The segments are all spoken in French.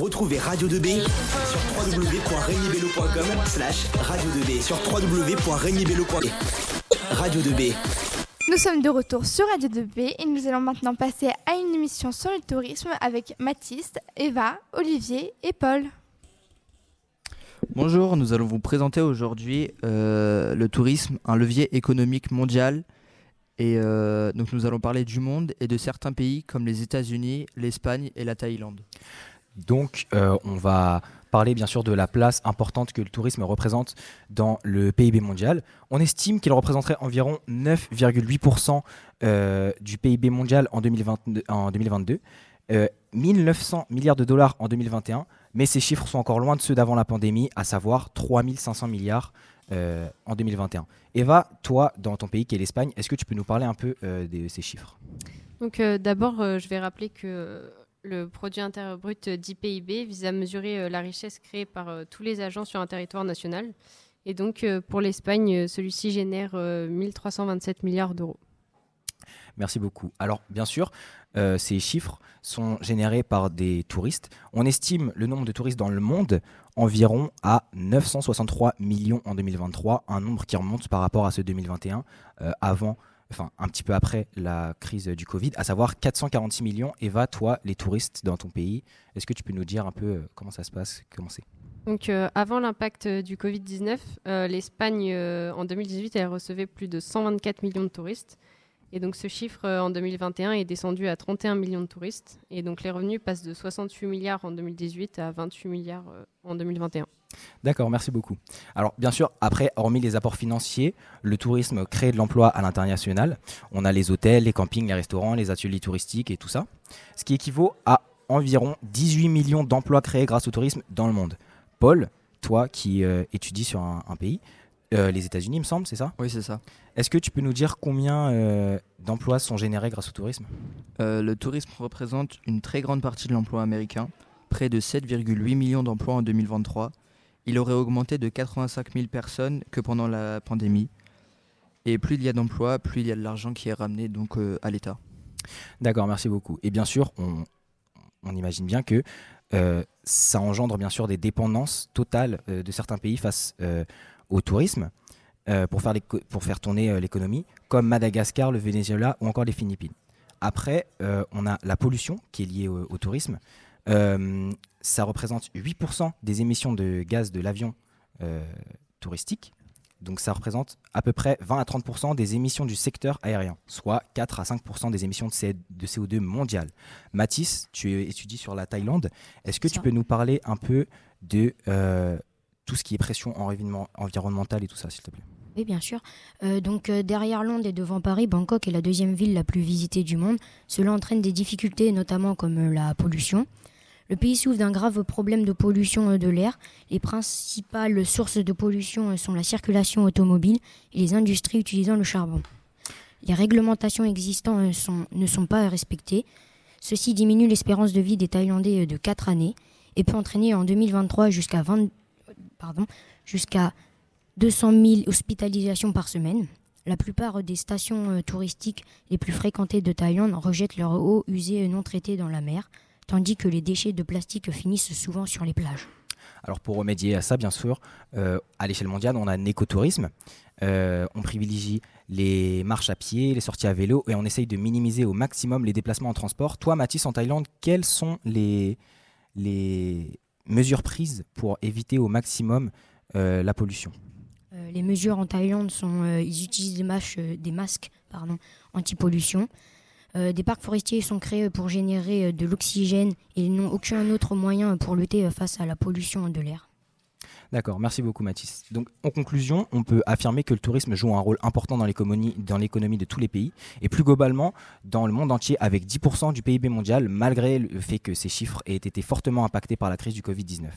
Retrouvez Radio 2B sur www.regnibello.com slash radio 2B sur www.regnibello.com Radio 2B. Nous sommes de retour sur Radio 2B et nous allons maintenant passer à une émission sur le tourisme avec Mathis, Eva, Olivier et Paul. Bonjour, nous allons vous présenter aujourd'hui euh, le tourisme, un levier économique mondial. Et euh, donc nous allons parler du monde et de certains pays comme les États-Unis, l'Espagne et la Thaïlande. Donc euh, on va parler bien sûr de la place importante que le tourisme représente dans le PIB mondial. On estime qu'il représenterait environ 9,8% du PIB mondial en, 2022, en 2022, 1900 milliards de dollars en 2021 mais ces chiffres sont encore loin de ceux d'avant la pandémie, à savoir 3500 milliards euh, en 2021. Eva, toi, dans ton pays qui est l'Espagne, est-ce que tu peux nous parler un peu euh, de ces chiffres? Donc euh, d'abord, je vais rappeler que le produit intérieur brut d'IPIB vise à mesurer la richesse créée par tous les agents sur un territoire national. Et donc pour l'Espagne, celui-ci génère 1327 milliards d'euros. Merci beaucoup. Alors, bien sûr, euh, ces chiffres sont générés par des touristes. On estime le nombre de touristes dans le monde environ à 963 millions en 2023, un nombre qui remonte par rapport à ce 2021, euh, avant, enfin un petit peu après la crise du Covid, à savoir 446 millions. Eva, toi, les touristes dans ton pays, est-ce que tu peux nous dire un peu euh, comment ça se passe, comment donc, avant l'impact du Covid-19, l'Espagne, en 2018, elle recevait plus de 124 millions de touristes. Et donc ce chiffre euh, en 2021 est descendu à 31 millions de touristes. Et donc les revenus passent de 68 milliards en 2018 à 28 milliards euh, en 2021. D'accord, merci beaucoup. Alors bien sûr, après, hormis les apports financiers, le tourisme crée de l'emploi à l'international. On a les hôtels, les campings, les restaurants, les ateliers touristiques et tout ça. Ce qui équivaut à environ 18 millions d'emplois créés grâce au tourisme dans le monde. Paul, toi qui euh, étudies sur un pays, euh, les États-Unis, il me semble, c'est ça? Oui, c'est ça. Est-ce que tu peux nous dire combien euh, d'emplois sont générés grâce au tourisme euh, Le tourisme représente une très grande partie de l'emploi américain, près de 7,8 millions d'emplois en 2023. Il aurait augmenté de 85 000 personnes que pendant la pandémie. Et plus il y a d'emplois, plus il y a de l'argent qui est ramené donc à l'État. D'accord, merci beaucoup. Et bien sûr, on, on imagine bien que ça engendre bien sûr des dépendances totales de certains pays face au tourisme euh, pour, faire pour faire tourner euh, l'économie, comme Madagascar, le Venezuela ou encore les Philippines. Après, euh, on a la pollution qui est liée au, tourisme. ça représente 8% des émissions de gaz de l'avion touristique. Donc ça représente à peu près 20 à 30% des émissions du secteur aérien, soit 4 à 5% des émissions de, CO2 mondiales. Mathis, tu étudies sur la Thaïlande. Est-ce que tu peux nous parler un peu de tout ce qui est pression environnementale et tout ça, s'il te plaît. Oui, bien sûr. Euh, donc euh, derrière Londres et devant Paris, Bangkok est la deuxième ville la plus visitée du monde. Cela entraîne des difficultés, notamment comme euh, la pollution. Le pays souffre d'un grave problème de pollution de l'air. Les principales sources de pollution sont la circulation automobile et les industries utilisant le charbon. Les réglementations existantes ne sont pas respectées. Ceci diminue l'espérance de vie des Thaïlandais de 4 années et peut entraîner en 2023 jusqu'à 20, jusqu'à 200 000 hospitalisations par semaine. La plupart des stations euh, touristiques les plus fréquentées de Thaïlande rejettent leur eau usée non traitée dans la mer, tandis que les déchets de plastique finissent souvent sur les plages. Alors pour remédier à ça, bien sûr, euh, à l'échelle mondiale, on a un écotourisme. Euh, on privilégie les marches à pied, les sorties à vélo et on essaye de minimiser au maximum les déplacements en transport. Toi, Mathis, en Thaïlande, quels sont les, les, mesures prises pour éviter au maximum euh, la pollution euh, Les mesures en Thaïlande sont euh, ils utilisent des, masques anti-pollution. des parcs forestiers sont créés pour générer de l'oxygène et ils n'ont aucun autre moyen pour lutter face à la pollution de l'air. D'accord, merci beaucoup Mathis. Donc en conclusion, on peut affirmer que le tourisme joue un rôle important dans l'économie, de tous les pays et plus globalement dans le monde entier avec 10% du PIB mondial malgré le fait que ces chiffres aient été fortement impactés par la crise du Covid-19.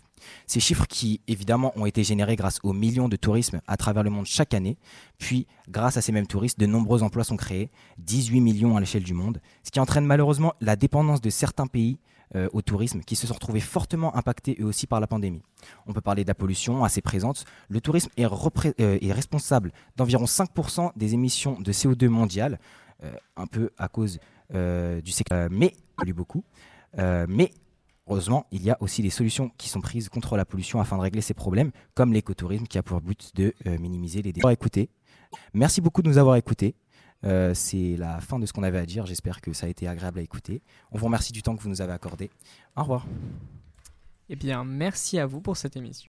Ces chiffres qui évidemment ont été générés grâce aux millions de tourismes à travers le monde chaque année, puis grâce à ces mêmes touristes, de nombreux emplois sont créés, 18 millions à l'échelle du monde, ce qui entraîne malheureusement la dépendance de certains pays euh, au tourisme qui se sont retrouvés fortement impactés eux aussi par la pandémie. On peut parler de la pollution assez présente. Le tourisme est, euh, responsable d'environ 5% des émissions de CO2 mondiales, euh, un peu à cause du secteur, mais beaucoup. mais heureusement, il y a aussi des solutions qui sont prises contre la pollution afin de régler ces problèmes, comme l'écotourisme qui a pour but de minimiser les dégâts. Merci beaucoup de nous avoir écoutés. Euh, c'est la fin de ce qu'on avait à dire. J'espère que ça a été agréable à écouter. On vous remercie du temps que vous nous avez accordé. Au revoir. Eh bien, merci à vous pour cette émission.